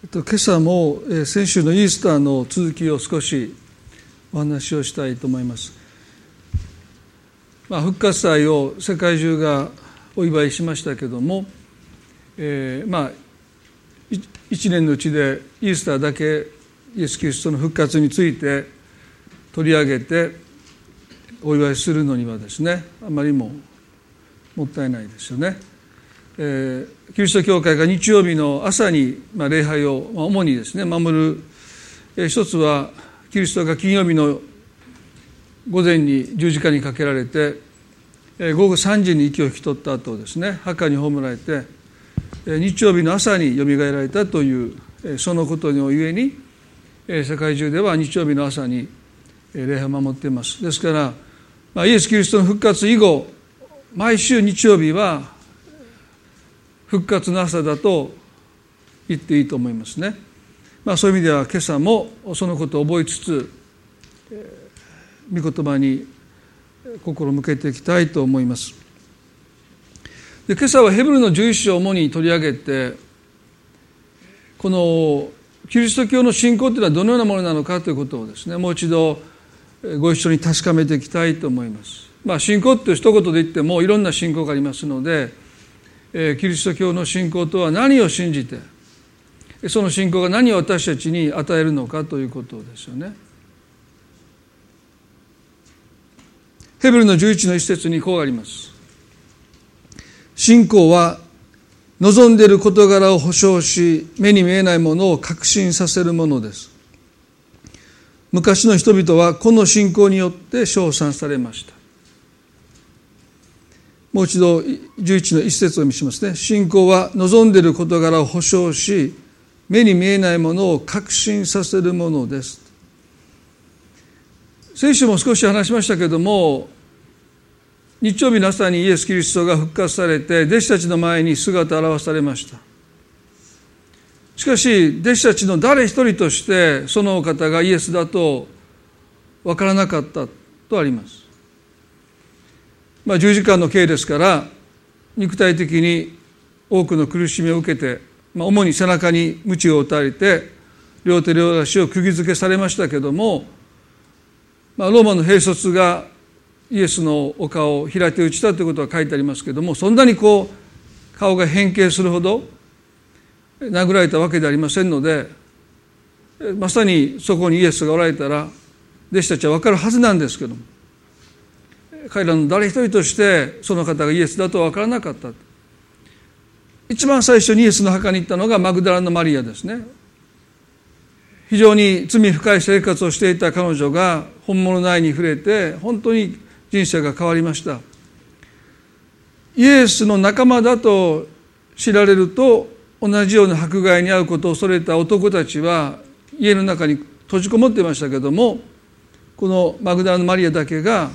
今朝も先週のイースターの続きを少しお話をしたいと思います。まあ、復活祭を世界中がお祝いしましたけども、えー、まあ一年のうちでイースターだけイエス・キリストの復活について取り上げてお祝いするのにはですねあまりももったいないですよね。えー、キリスト教会が日曜日の朝に、まあ、礼拝を、まあ、主にですね守る、えー、一つはキリストが金曜日の午前に十字架にかけられて、えー、午後3時に息を引き取った後ですね墓に葬られて、えー、日曜日の朝によみがえられたという、えー、そのことのゆえに、えー、世界中では日曜日の朝に、えー、礼拝を守っています。ですから、まあ、イエス・キリストの復活以後毎週日曜日は復活の朝だと言っていいと思いますね。まあ、そういう意味では今朝もそのことを覚えつつ、えー、御言葉に心を向けていきたいと思います。で今朝はヘブルの11章を主に取り上げてこのキリスト教の信仰というのはどのようなものなのかということをですねもう一度ご一緒に確かめていきたいと思います。まあ、信仰って一言で言ってもいろんな信仰がありますのでキリスト教の信仰とは何を信じてその信仰が何を私たちに与えるのかということですよね。ヘブルの11の一節にこうあります。信仰は望んでいる事柄を保証し目に見えないものを確信させるものです。昔の人々はこの信仰によって称賛されました。もう一度11の一節を見しますね。信仰は望んでいる事柄を保証し目に見えないものを確信させるものです。先週も少し話しましたけれども日曜日の朝にイエス・キリストが復活されて弟子たちの前に姿を現されました。しかし弟子たちの誰一人としてそのお方がイエスだと分からなかったとあります。まあ、十時間の刑ですから肉体的に多くの苦しみを受けて、まあ、主に背中に鞭を打たれて両手両足を釘付けされましたけども、まあ、ローマの兵卒がイエスのお顔を平手打ちたということが書いてありますけどもそんなにこう顔が変形するほど殴られたわけではありませんのでまさにそこにイエスがおられたら弟子たちは分かるはずなんですけども彼らの誰一人としてその方がイエスだとは分からなかった。一番最初にイエスの墓に行ったのがマグダラのマリアですね。非常に罪深い生活をしていた彼女が本物の愛に触れて本当に人生が変わりました。イエスの仲間だと知られると同じような迫害に遭うことを恐れた男たちは家の中に閉じこもっていましたけどもこのマグダラのマリアだけが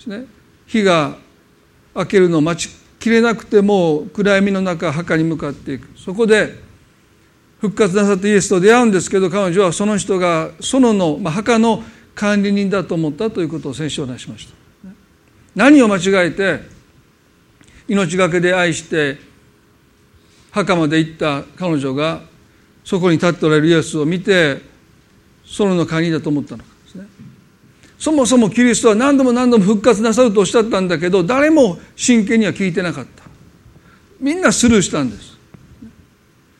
ですね。火が明けるのを待ちきれなくても暗闇の中墓に向かっていく。そこで復活なさったイエスと出会うんですけど彼女はその人が園の、まあ、墓の管理人だと思ったということを先週お話しました。何を間違えて命がけで愛して墓まで行った彼女がそこに立っておられるイエスを見て園の管理だと思ったのかですね。そもそもキリストは何度も何度も復活なさるとおっしゃったんだけど誰も真剣には聞いてなかった。みんなスルーしたんです。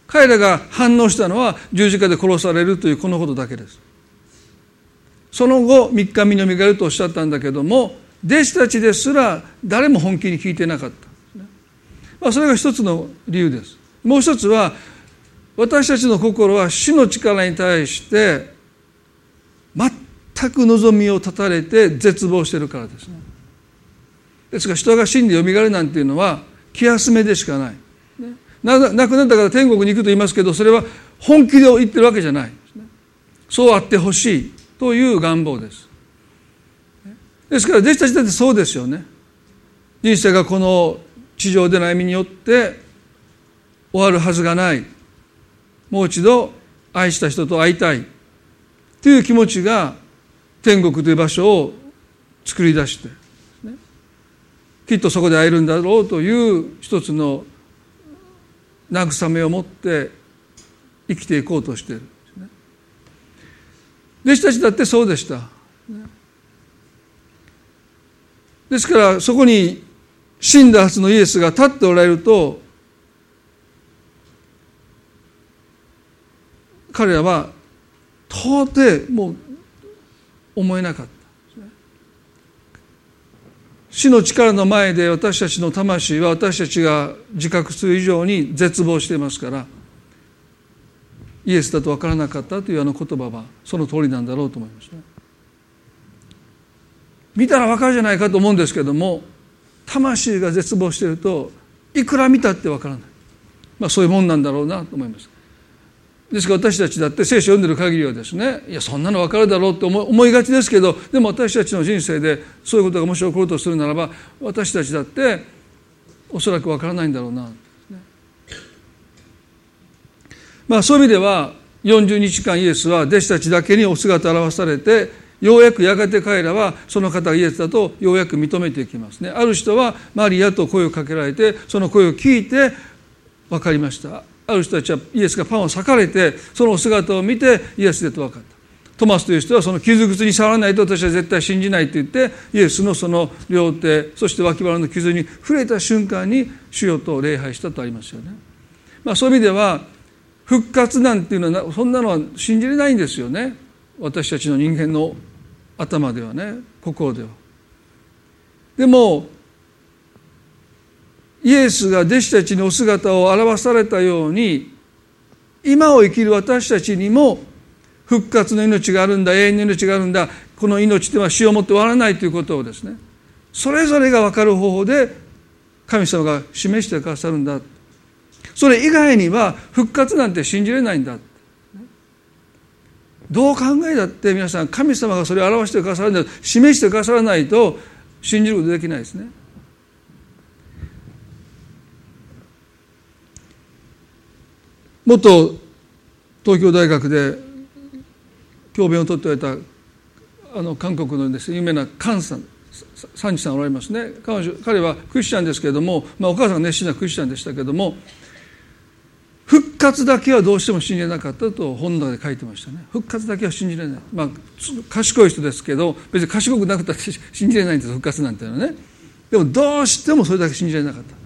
彼らが反応したのは十字架で殺されるというこのことだけです。その後3日目のみがるとおっしゃったんだけども弟子たちですら誰も本気に聞いてなかった、まあ、それが一つの理由です。もう一つは私たちの心は主の力に対して全く望みを絶たれて絶望してるからです。ねですから人が死んでよみがえるなんていうのは気休めでしかない、ね、亡くなったから天国に行くと言いますけどそれは本気で言ってるわけじゃない、そうあってほしいという願望です。ですから弟子たちだってそうですよね。人生がこの地上での歩みによって終わるはずがない。もう一度愛した人と会いたい。という気持ちが天国という場所を作り出して、ね、きっとそこで会えるんだろうという一つの慰めを持って生きていこうとしている。弟子たちだってそうでした。ですからそこに死んだはずのイエスが立っておられると彼らは到底もう思えなかった死の力の前で私たちの魂は私たちが自覚する以上に絶望していますからイエスだと分からなかったというあの言葉はその通りなんだろうと思いますね。見たら分かるじゃないかと思うんですけども魂が絶望しているといくら見たって分からない、まあ、そういうもんなんだろうなと思います。ですから私たちだって聖書を読んでる限りはですねいやそんなの分かるだろうって思いがちですけどでも私たちの人生でそういうことがもし起こるとするならば私たちだっておそらく分からないんだろうな、まあそういう意味では40日間イエスは弟子たちだけにお姿を現されてようやくやがて彼らはその方がイエスだとようやく認めていきますね。ある人はマリアと声をかけられてその声を聞いて分かりました。ある人たちはイエスがパンを裂かれてその姿を見てイエスでと分かった。トマスという人はその傷口に触らないと私は絶対信じないと言ってイエスのその両手そして脇腹の傷に触れた瞬間に主よと礼拝したとありますよね、まあ、そういう意味では復活なんていうのはそんなのは信じれないんですよね。私たちの人間の頭ではね心では。でもイエスが弟子たちにお姿を表されたように今を生きる私たちにも復活の命があるんだ永遠の命があるんだこの命では死をもって終わらないということをですねそれぞれが分かる方法で神様が示してくださるんだ。それ以外には復活なんて信じれないんだ。どう考えだって皆さん神様がそれを表してくださるんだ示してくださらないと信じることできないですね。元東京大学で教鞭を取っておられたあの韓国のです、ね、有名なカンさんサンジさんおられますね。彼女彼はクリスチャンですけれども、まあ、お母さんが熱心なクリスチャンでしたけれども復活だけはどうしても信じれなかったと本の中で書いてましたね。復活だけは信じれない。まあ賢い人ですけど別に賢くなくたって信じれないんです復活なんていうのはね。でもどうしてもそれだけ信じられなかった。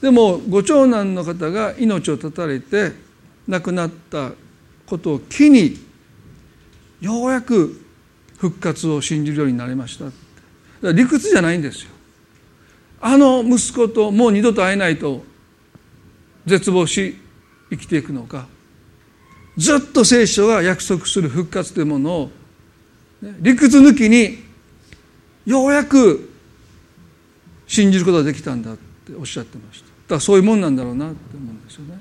でもご長男の方が命を絶たれて亡くなったことを機にようやく復活を信じるようになりました。理屈じゃないんですよ。あの息子ともう二度と会えないと絶望し生きていくのか。ずっと聖書が約束する復活というものを理屈抜きにようやく信じることができたんだっておっしゃってました。だからそういうもんなんだろうなって思うんですよね。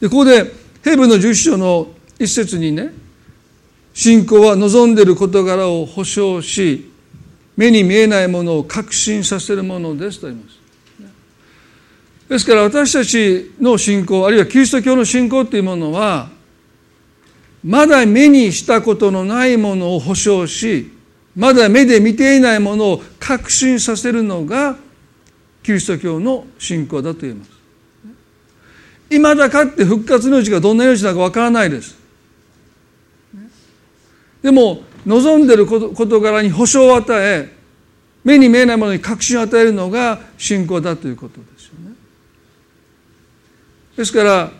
でここでヘブの十章の一節にね信仰は望んでいる事柄を保証し目に見えないものを確信させるものですと言います。ですから私たちの信仰あるいはキリスト教の信仰というものはまだ目にしたことのないものを保証しまだ目で見ていないものを確信させるのがキリスト教の信仰だと言います。未だかって復活の命がどんな命なのかわからないです。でも望んでる事柄に保証を与え目に見えないものに確信を与えるのが信仰だということですよね。ですから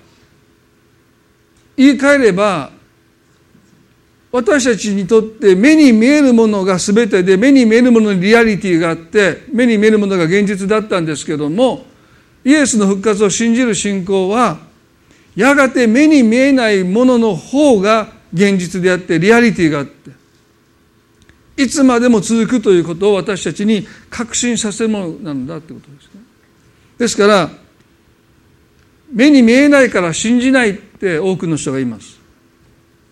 言い換えれば私たちにとって目に見えるものが全てで目に見えるものにリアリティがあって目に見えるものが現実だったんですけどもイエスの復活を信じる信仰はやがて目に見えないものの方が現実であってリアリティがあっていつまでも続くということを私たちに確信させるものなんだということですね。ですから目に見えないから信じないって多くの人がいます。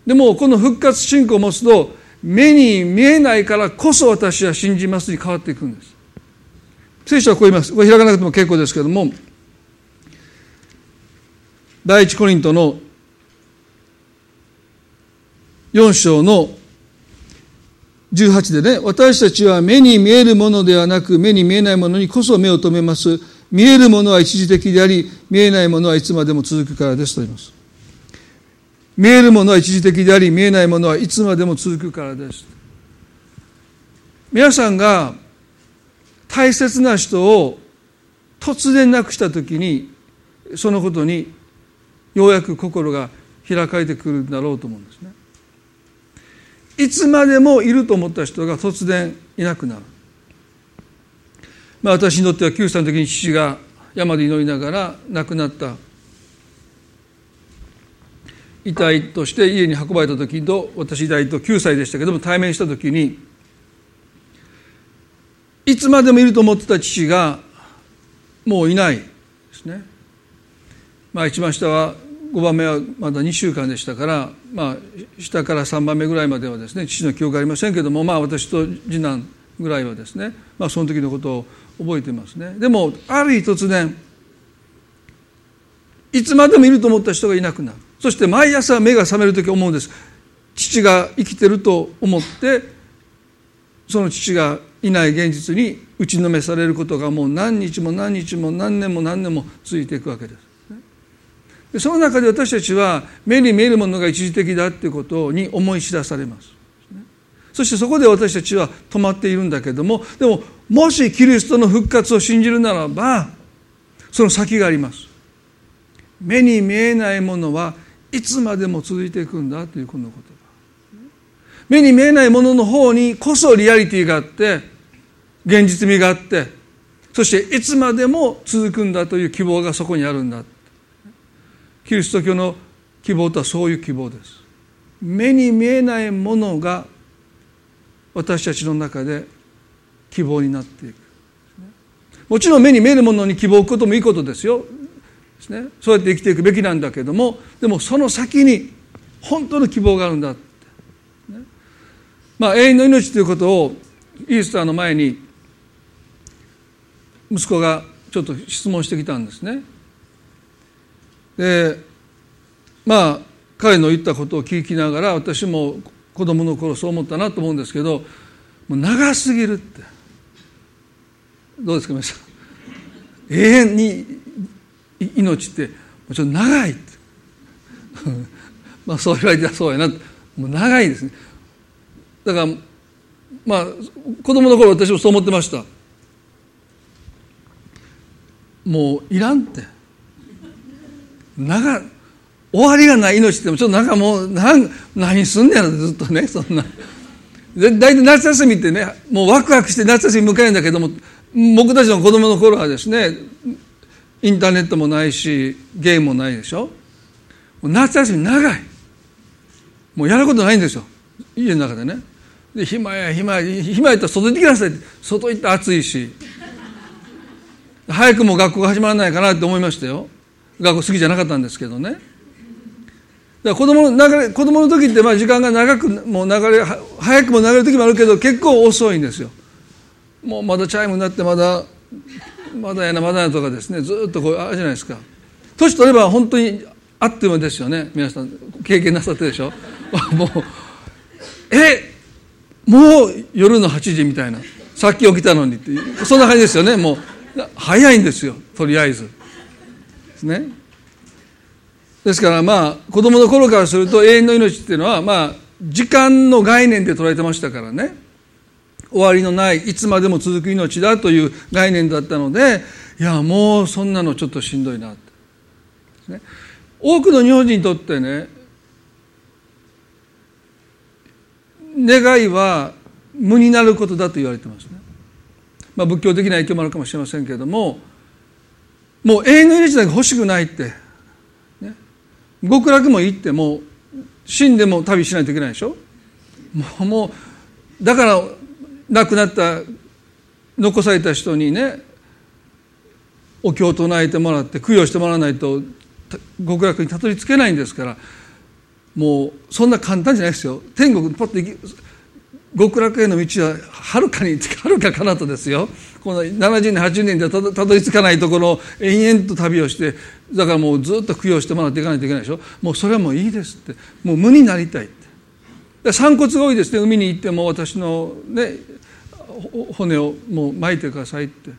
でもこの復活信仰を持つと目に見えないからこそ私は信じますに変わっていくんです。聖書はこう言います。これ開かなくても結構ですけれども、第一コリントの4章の18でね、私たちは目に見えるものではなく、目に見えないものにこそ目を留めます。見えるものは一時的であり、見えないものはいつまでも続くからですと言います。見えるものは一時的であり見えないものはいつまでも続くからです皆さんが大切な人を突然亡くした時にそのことにようやく心が開かれてくるんだろうと思うんですね。いつまでもいると思った人が突然いなくなる。まあ私にとっては9歳の時に父が山で祈りながら亡くなった。遺体として家に運ばれた時と私遺体と9歳でしたけども対面した時にいつまでもいると思ってた父がもういないですね。まあ一番下は5番目はまだ2週間でしたから、まあ、下から3番目ぐらいまではですね父の記憶がありませんけども、まあ、私と次男ぐらいはですね、まあ、その時のことを覚えてますね。でもある日突然いつまでもいると思った人がいなくなる。そして毎朝目が覚める時思うんです。父が生きてると思ってその父がいない現実に打ちのめされることがもう何日も何日も何年も何年も続いていくわけです。その中で私たちは目に見えるものが一時的だということに思い知らされます。そしてそこで私たちは止まっているんだけどもでももしキリストの復活を信じるならばその先があります。目に見えないものはいつまでも続いていくんだというこの言葉目に見えないものの方にこそリアリティがあって現実味があってそしていつまでも続くんだという希望がそこにあるんだキリスト教の希望とはそういう希望です。目に見えないものが私たちの中で希望になっていく。もちろん目に見えるものに希望を置くこともいいことですよ。そうやって生きていくべきなんだけどもでもその先に本当の希望があるんだ、まあ永遠の命ということをイースターの前に息子がちょっと質問してきたんですね。でまあ彼の言ったことを聞きながら私も子供の頃そう思ったなと思うんですけどもう長すぎるって。どうですか皆さん。永遠に命ってもちょっと長い まあそう言われてたそうやなもう長いですね。だからまあ子供の頃私もそう思ってました。もういらんって。長終わりがない命ってもちょっとなんかもう何何すんねやろずっとねそんな。大体夏休みってねもうワクワクして夏休み迎えるんだけども僕たちの子供の頃はですねインターネットもないしゲームもないでしょ。夏休み長い。もうやることないんですよ。家の中でね。で暇や暇や暇やったら外行ってきなさいって。外行って暑いし。早くも学校が始まらないかなって思いましたよ。学校好きじゃなかったんですけどね。だから子供の流れ子供の時ってまあ時間が長くもう流れ早くも流れる時もあるけど結構遅いんですよ。もうまだチャイムになってまだまだやなまだやなとかですね。ずっとこうあるじゃないですか。年取れば本当にあっという間ですよね。皆さん経験なさってでしょ。もうえもう夜の8時みたいな。さっき起きたのにって。そんな感じですよね。もう早いんですよ。とりあえず。ですね。ですからまあ子供の頃からすると永遠の命っていうのはまあ時間の概念で捉えてましたからね。終わりのないいつまでも続く命だという概念だったのでいやもうそんなのちょっとしんどいなって、ね、多くの日本人にとってね願いは無になることだと言われてますね、まあ、仏教的な影響もあるかもしれませんけれどももう永遠の命だけ欲しくないって、ね、極楽も行っても死んでも旅しないといけないでしょ？もうもうだから亡くなった残された人にねお経を唱えてもらって供養してもらわないと極楽にたどり着けないんですからもうそんな簡単じゃないですよ。天国にポッと極楽への道ははるかにはるか彼方ですよ。この70年80年でたどり着かないところを延々と旅をしてだからもうずっと供養してもらっていかないといけないでしょ。もうそれはもういいですって。もう無になりたいって。散骨が多いですね海に行っても私のね骨をもう巻いてくださいって。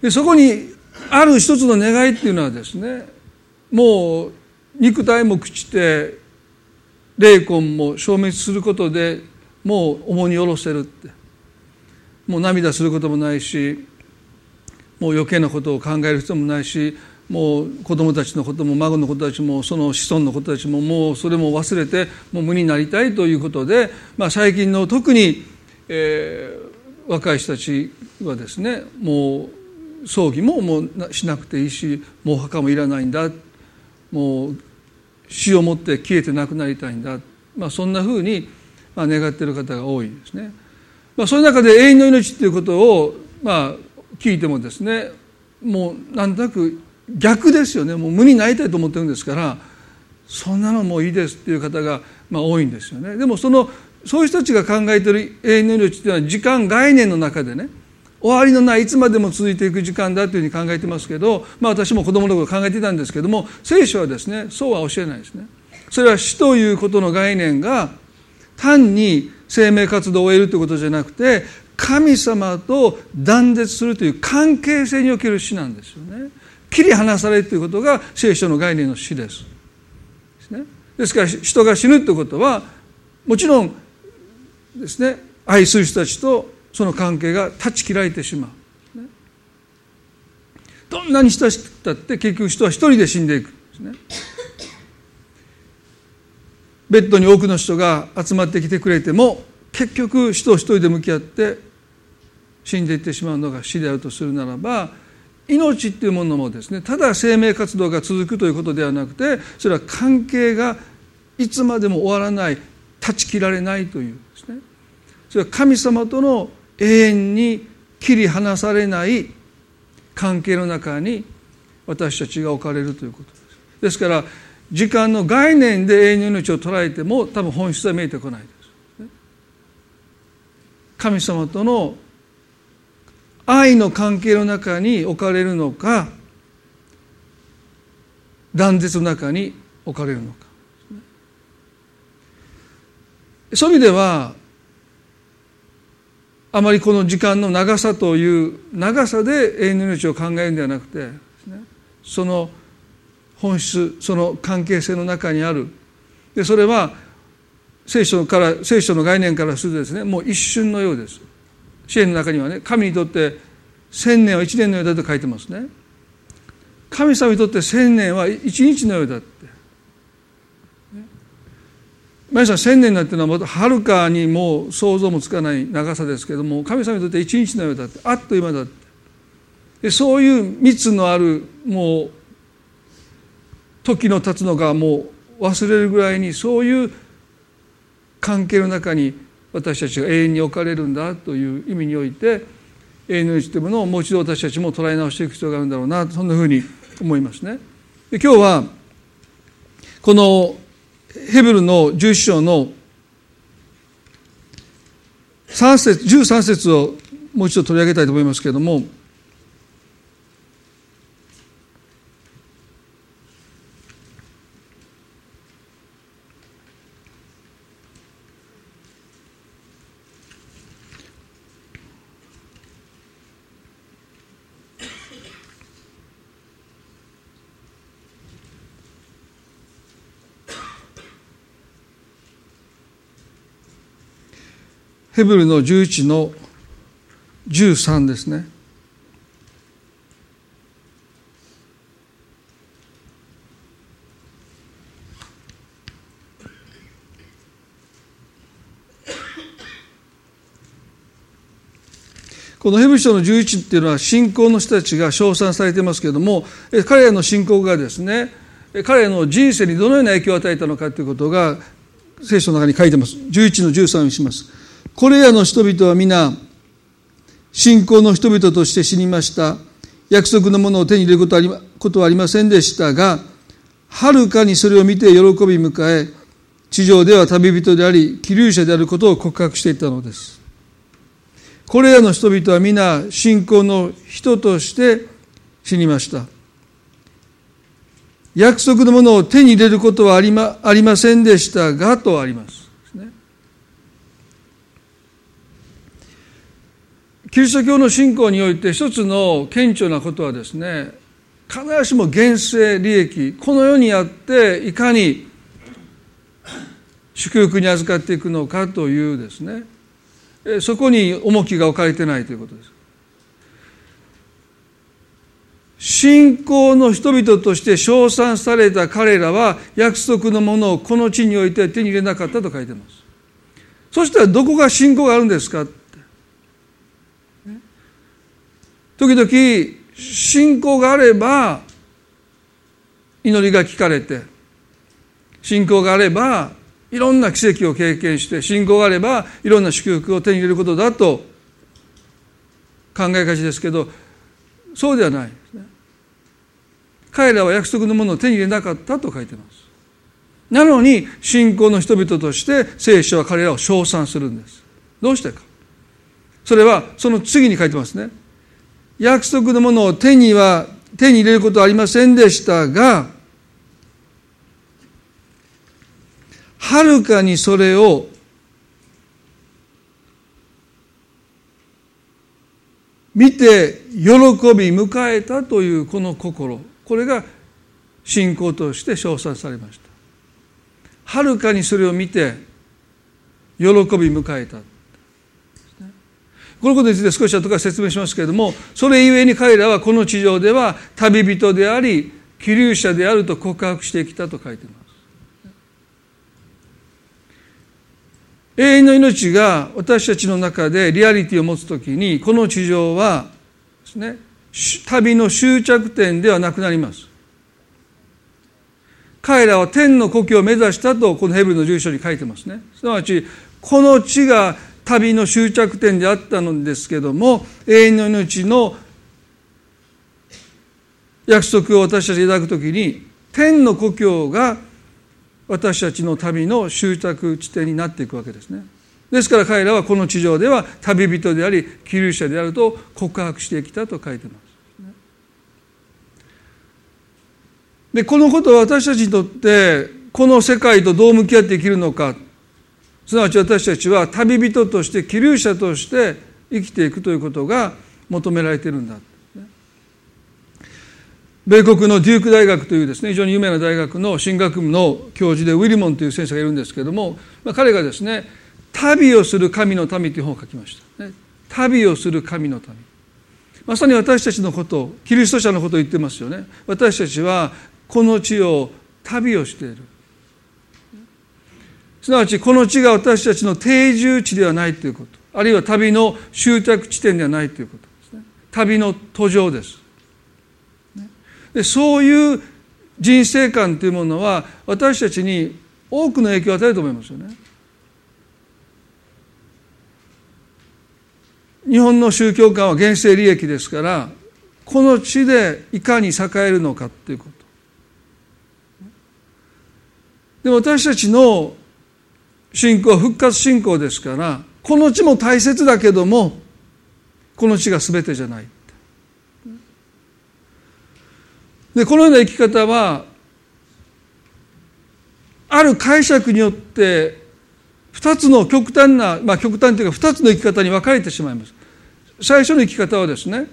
でそこにある一つの願いっていうのはですねもう肉体も朽ちて霊魂も消滅することでもう重荷下ろせるって。もう涙することもないしもう余計なことを考える必要もないしもう子供たちのことも孫の子たちもその子孫の子たちももうそれも忘れてもう無になりたいということで、まあ、最近の特に、えー、若い人たちはですねもう葬儀ももうしなくていいしもう墓もいらないんだもう死をもって消えてなくなりたいんだ、まあ、そんなふうに願っている方が多いですね。まあ、その中で永遠の命ということを、まあ、聞いてもですねもうなんとなく逆ですよねもう無になりたいと思ってるんですからそんなのもういいですっていう方が、まあ、多いんですよね。でもそのそういう人たちが考えている永遠の命っていうのは時間概念の中でね終わりのないいつまでも続いていく時間だというふうに考えてますけど、まあ、私も子供の頃考えていたんですけども聖書はですねそうは教えないですね。それは死ということの概念が単に生命活動を終えるということじゃなくて神様と断絶するという関係性における死なんですよね。切り離されるということが聖書の概念の死です。ですね、ですから人が死ぬということはもちろんですね愛する人たちとその関係が断ち切られてしまう。どんなに親しくたって結局人は一人で死んでいくでね。ベッドに多くの人が集まってきてくれても結局死と一人で向き合って死んでいってしまうのが死であるとするならば命っていうものもですねただ生命活動が続くということではなくてそれは関係がいつまでも終わらない断ち切られないというですねそれは神様との永遠に切り離されない関係の中に私たちが置かれるということです。ですから時間の概念で永遠の命を捉えても多分本質は見えてこないです。神様との愛の関係の中に置かれるのか断絶の中に置かれるのかそういう意味ではあまりこの時間の長さという長さで永遠の命を考えるんではなくてその本質その関係性の中にある。でそれは聖書から聖書の概念からするとですねもう一瞬のようです。支援の中にはね神にとって千年は一年のようだと書いてますね。神様にとって千年は一日のようだって。皆さん千年なんていうのははるかにもう想像もつかない長さですけども神様にとって一日のようだってあっという間だってでそういう密のあるもう時の経つのがもう忘れるぐらいにそういう関係の中に私たちが永遠に置かれるんだという意味において永遠の命というものをもう一度私たちも捉え直していく必要があるんだろうなそんなふうに思いますね。で今日はこのヘブルの11章の3節13節をもう一度取り上げたいと思いますけれどもヘブルの11の13ですね。このヘブル書の11っていうのは信仰の人たちが称賛されてますけれども彼らの信仰がですね彼らの人生にどのような影響を与えたのかということが聖書の中に書いてます11の13にしますこれらの人々は皆信仰の人々として死にました。約束のものを手に入れることはありことはありませんでしたがはるかにそれを見て喜び迎え地上では旅人であり気流者であることを告白していたのです。これらの人々は皆信仰の人として死にました。約束のものを手に入れることはありまありませんでしたがとあります。キリスト教の信仰において一つの顕著なことはですね必ずしも現世利益この世にあっていかに祝福に預かっていくのかというですねそこに重きが置かれてないということです。信仰の人々として称賛された彼らは約束のものをこの地において手に入れなかったと書いてます。そしたらどこが信仰があるんですかって。時々信仰があれば祈りが聞かれて信仰があればいろんな奇跡を経験して信仰があればいろんな祝福を手に入れることだと考えがちですけどそうではない。彼らは約束のものを手に入れなかったと書いてます。なのに信仰の人々として聖書は彼らを称賛するんです。どうしてか。それはその次に書いてますね。約束のものを手には手に入れることはありませんでしたがはるかにそれを見て喜び迎えたというこの心。これが信仰として称賛されました。はるかにそれを見て喜び迎えた。このことについて少し後から説明しますけれどもそれゆえに彼らはこの地上では旅人であり気流者であると告白してきたと書いています。永遠の命が私たちの中でリアリティを持つときにこの地上はですね旅の終着点ではなくなります。彼らは天の故郷を目指したとこのヘブルの住所に書いてますね。すなわちこの地が旅の終着点であったのですけども永遠の命の約束を私たちいただくときに天の故郷が私たちの旅の終着地点になっていくわけですね。ですから彼らはこの地上では旅人であり気流者であると告白してきたと書いてます。でこのことは私たちにとってこの世界とどう向き合って生きるのか。すなわち私たちは旅人として気流者として生きていくということが求められているんだ。米国のデューク大学というですね非常に有名な大学の進学部の教授でウィリモンという先生がいるんですけれども、まあ、彼がですね「旅をする神の民」という本を書きました、ね、旅をする神の民。まさに私たちのことキリスト者のことを言ってますよね。私たちはこの地を旅をしている。すなわちこの地が私たちの定住地ではないということあるいは旅の終着地点ではないということですね旅の途上ですでそういう人生観というものは私たちに多くの影響を与えると思いますよね。日本の宗教観は現世利益ですからこの地でいかに栄えるのかということ。で私たちの信仰復活信仰ですからこの地も大切だけどもこの地が全てじゃない。でこのような生き方はある解釈によって二つの極端な、まあ、極端というか二つの生き方に分かれてしまいます最初の生き方はですね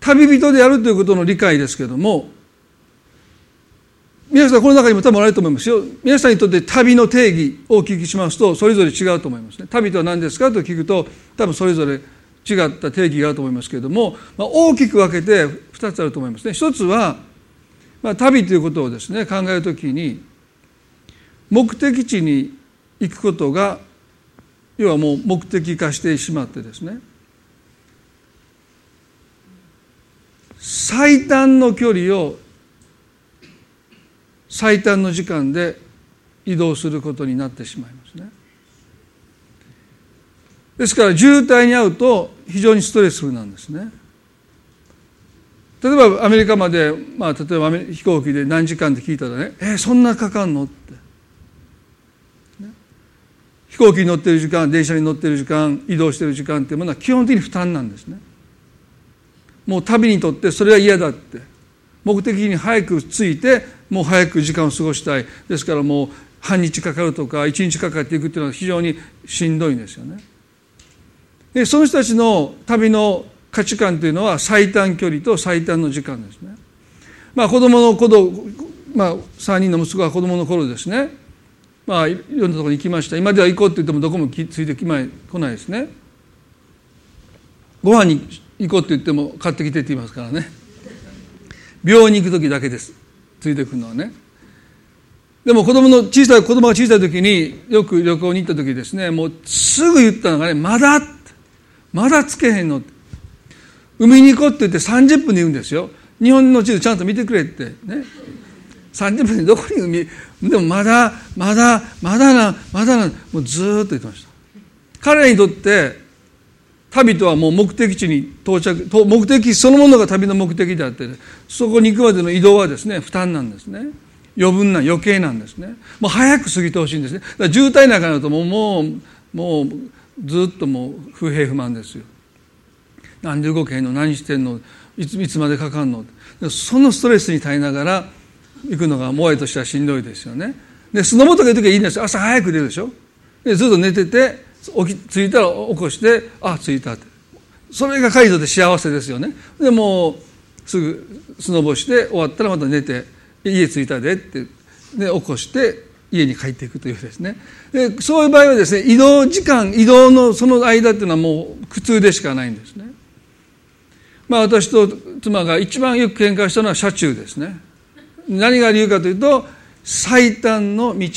旅人であるということの理解ですけれども皆さんこの中にも多分あると思いますよ皆さんにとって旅の定義をお聞きしますとそれぞれ違うと思いますね旅とは何ですかと聞くと多分それぞれ違った定義があると思いますけれども、まあ、大きく分けて2つあると思いますね。一つは、まあ、旅ということをですね考えるときに目的地に行くことが要はもう目的化してしまってですね最短の距離を最短の時間で移動することになってしまいますね。ですから渋滞に遭うと非常にストレスフルなんですね。例えばアメリカまで、まあ、例えば飛行機で何時間って聞いたらね「えー、そんなかかんの?」って、ね、飛行機に乗ってる時間電車に乗ってる時間移動してる時間っていうものは基本的に負担なんですねもう旅にとってそれは嫌だって目的に早く着いてもう早く時間を過ごしたい。ですからもう半日かかるとか一日かかっていくっていうのは非常にしんどいんですよね。でその人たちの旅の価値観というのは最短距離と最短の時間ですね。まあ子供のことまあ、3人の息子が子供の頃ですね。まあいろんなところに行きました。今では行こうって言ってもどこもついてきま来ないですね。ご飯に行こうって言っても買ってきてって言いますからね。病院に行く時だけです。ついてくるのはね。でも子供の小さい子供が小さい時によく旅行に行った時ですねもうすぐ言ったのがねまだまだつけへんの海に行こうって言って30分で言うんですよ。日本の地図ちゃんと見てくれって。ね。30分でどこに海？でもまだまだまだなまだなもうずっと言ってました。彼らにとって旅とはもう目的地に到着目的そのものが旅の目的であって、そこに行くまでの移動はですね負担なんですね。余分な余計なんですね。もう早く過ぎてほしいんですね。だから渋滞なんかになるともうもうもうずっともう不平不満ですよ。なんで動けへんの？何してんの？いついつまでかかんの？そのストレスに耐えながら行くのがモアイとしてはしんどいですよね。でスノボとか行く時はいいんです朝早く出るでしょ。でずっと寝てて起き着いたら起こしてあ着いたって。それが解除で幸せですよね。でもうすぐスノボして終わったらまた寝て家着いたでってで起こして家に帰っていくというですね。でそういう場合はですね移動時間移動のその間っていうのはもう苦痛でしかないんですね。まあ私と妻が一番よく喧嘩したのは車中ですね。何が理由かというと最短の道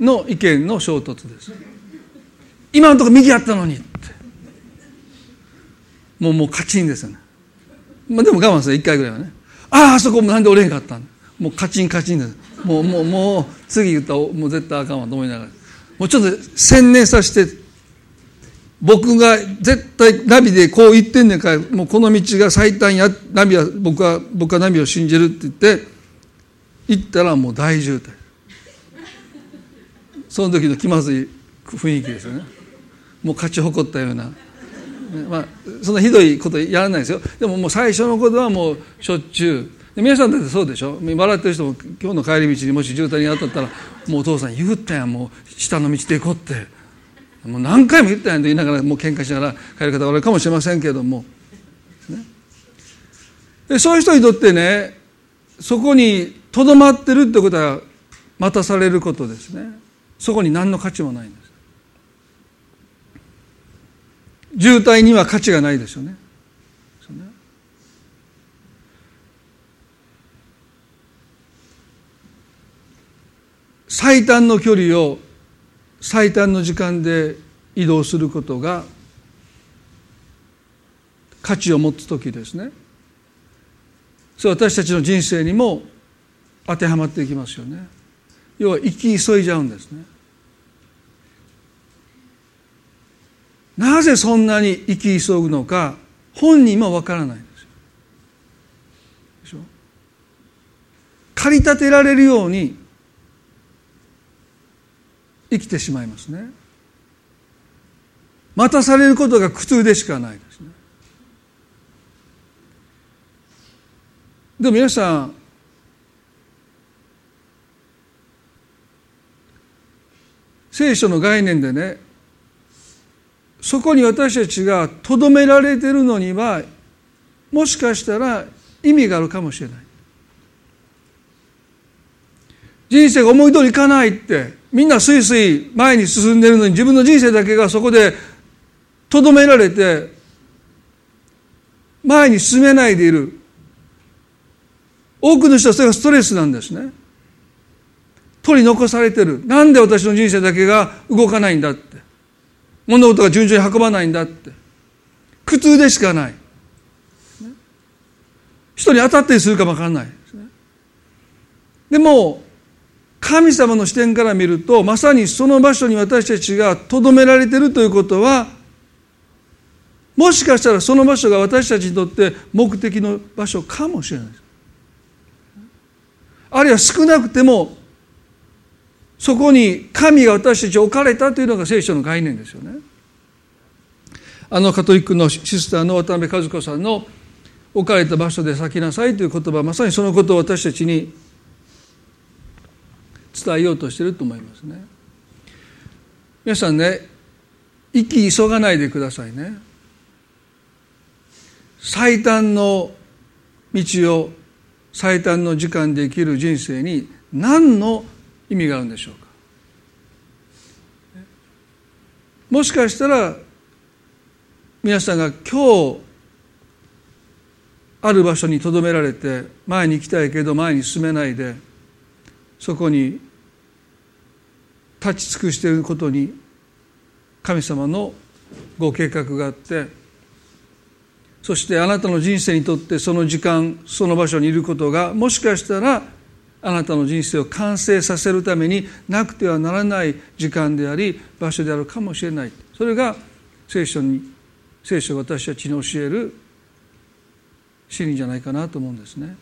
の意見の衝突です。今のところ右やったのにって。もうもうカチンですよね、まあ、でも我慢する1回ぐらいはね。ああそこなんで折れんかったんもうカチンカチンです。もうもうもう次言ったらもう絶対あかんわと思いながら。もうちょっと専念させて。僕が絶対ナビでこう言ってんねんからもうこの道が最短やナビは僕は僕はナビを信じるって言って行ったらもう大渋滞。その時の気まずい雰囲気ですよね。もう勝ち誇ったような、まあ、そんなひどいことやらないですよ。でももう最初のことはもうしょっちゅう。皆さんだってそうでしょ。笑ってる人も今日の帰り道にもし渋滞に当たったらもうお父さん言ったやんもう下の道で行こうって。もう何回も言ったやんと言いながらもう喧嘩しながら帰る方がおるかもしれませんけれども、ね、でそういう人にとってねそこにとどまってるってことは待たされることですね。そこに何の価値もないんです渋滞には価値がないですよね。最短の距離を最短の時間で移動することが価値を持つ時ですね。それ私たちの人生にも当てはまっていきますよね。要は生き急いじゃうんですね。なぜそんなに生き急ぐのか本人もわからないんですよ。でしょ？駆り立てられるように生きてしまいますね。待たされることが苦痛でしかないですね。でも皆さん聖書の概念でねそこに私たちがとどめられてるのにはもしかしたら意味があるかもしれない。人生が思い通りいかないってみんなスイスイ前に進んでるのに自分の人生だけがそこでとどめられて前に進めないでいる。多くの人はそれがストレスなんですね。取り残されてる。なんで私の人生だけが動かないんだって。物事が順調に運ばないんだって。苦痛でしかない。人に当たったりするかもわからない。でも神様の視点から見るとまさにその場所に私たちがとどめられてるということはもしかしたらその場所が私たちにとって目的の場所かもしれない。あるいは少なくてもそこに神が私たち置かれたというのが聖書の概念ですよね。あのカトリックのシスターの渡辺和子さんの置かれた場所で咲きなさいという言葉まさにそのことを私たちに伝えようとしてると思いますね。皆さんね息急がないでくださいね。最短の道を最短の時間で生きる人生に何の意味があるんでしょうか？もしかしたら皆さんが今日ある場所にとどめられて前に行きたいけど前に進めないでそこに立ち尽くしていることに神様のご計画があってそしてあなたの人生にとってその時間その場所にいることがもしかしたらあなたの人生を完成させるためになくてはならない時間であり場所であるかもしれないそれが聖書に聖書私たちに教える真理じゃないかなと思うんですね。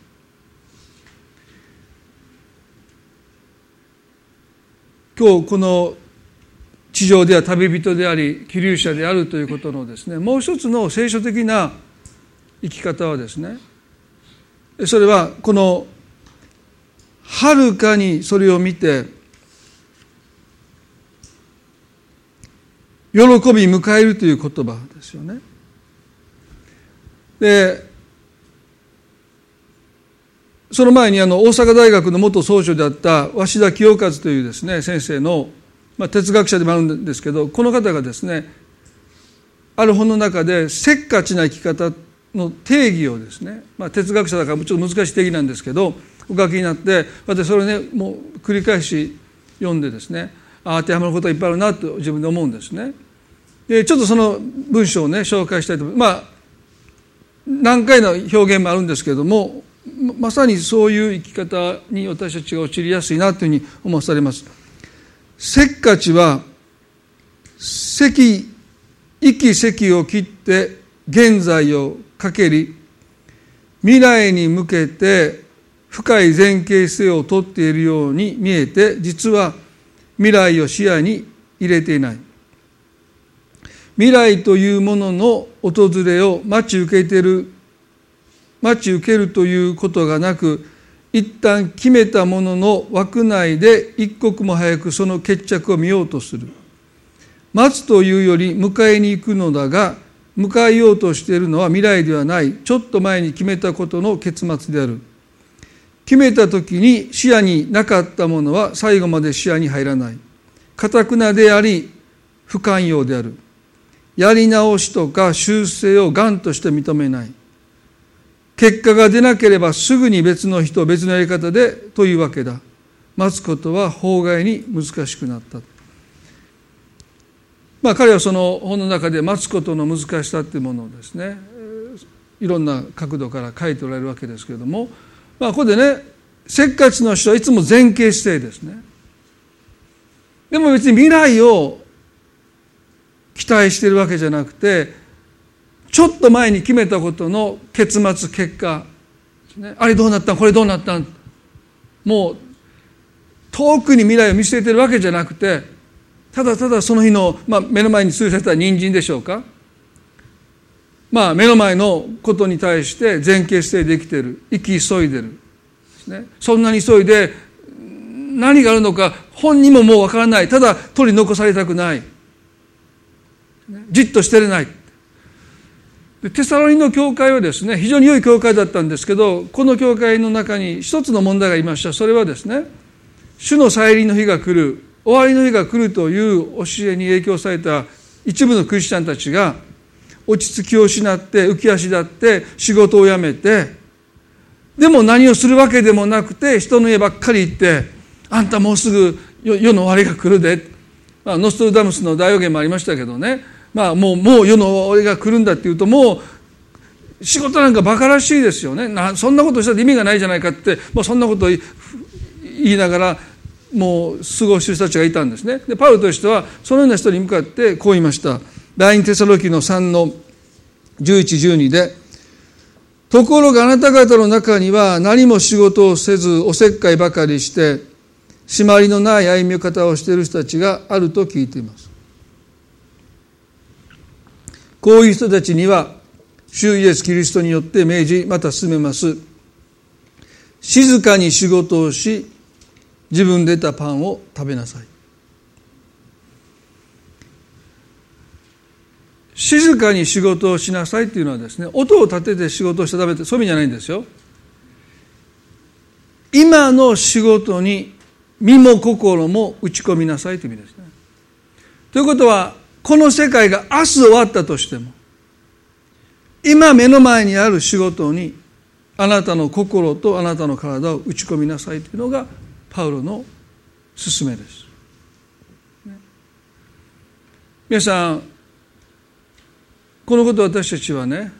今日この地上では旅人であり気流者であるということのですねもう一つの聖書的な生き方はですねそれはこのはるかにそれを見て喜び迎えるという言葉ですよね。でその前にあの大阪大学の元総書であった鷲田清和というですね先生の、まあ、哲学者でもあるんですけどこの方がですねある本の中でせっかちな生き方の定義をですね、まあ、哲学者だからちょっと難しい定義なんですけどお書きになって私それねもう繰り返し読んでですね当てはまることがいっぱいあるなと自分で思うんですね。でちょっとその文章をね紹介したいと思います。まあ何回の表現もあるんですけれどもまさにそういう生き方に私たちが陥りやすいなというふうに思わされます。せっかちは席息席を切って現在をかけり未来に向けて深い前傾姿勢をとっているように見えて実は未来を視野に入れていない。未来というものの訪れを待ち受けている待ち受けるということがなく一旦決めたものの枠内で一刻も早くその決着を見ようとする。待つというより迎えに行くのだが迎えようとしているのは未来ではない。ちょっと前に決めたことの結末である。決めた時に視野になかったものは最後まで視野に入らない。かたくなであり不寛容である。やり直しとか修正を頑として認めない。結果が出なければすぐに別の人別のやり方でというわけだ。待つことは法外に難しくなった。まあ彼はその本の中で待つことの難しさっていうものをですねいろんな角度から書いておられるわけですけれどもまあここでねせっかちの人はいつも前傾姿勢ですね。でも別に未来を期待してるわけじゃなくてちょっと前に決めたことの結末結果、ね、あれどうなったん？これどうなったん？もう遠くに未来を見据えてるわけじゃなくてただただその日の、まあ、目の前に通された人参でしょうか？まあ目の前のことに対して前傾姿勢できてる。生き急いでる、ね、そんなに急いで何があるのか本人ももうわからない。ただ取り残されたくない。じっとしてれない。でテサロニの教会はですね非常に良い教会だったんですけどこの教会の中に一つの問題がありました。それはですね主の再臨の日が来る終わりの日が来るという教えに影響された一部のクリスチャンたちが落ち着きを失って浮き足立って仕事を辞めてでも何をするわけでもなくて人の家ばっかり行ってあんたもうすぐ世の終わりが来るで、まあ、ノストルダムスの大予言もありましたけどね。まあもうもう世の俺が来るんだっていうともう仕事なんか馬鹿らしいですよね。なそんなことしたら意味がないじゃないかってもうそんなこと言いながらもう過ごしてる人たちがいたんですね。でパウロとしてはそのような人に向かってこう言いました。第二テサロキの3の1112でところがあなた方の中には何も仕事をせずおせっかいばかりして締まりのない歩み方をしている人たちがあると聞いています。こういう人たちには主イエス・キリストによって命じまた進めます。静かに仕事をし自分で得たパンを食べなさい。静かに仕事をしなさいっていうのはですね音を立てて仕事をしちゃダメってそういう意味じゃないんですよ今の仕事に身も心も打ち込みなさいという意味ですね。ということはこの世界が明日終わったとしても今目の前にある仕事にあなたの心とあなたの体を打ち込みなさいというのがパウロの勧めです。皆さんこのことを私たちはね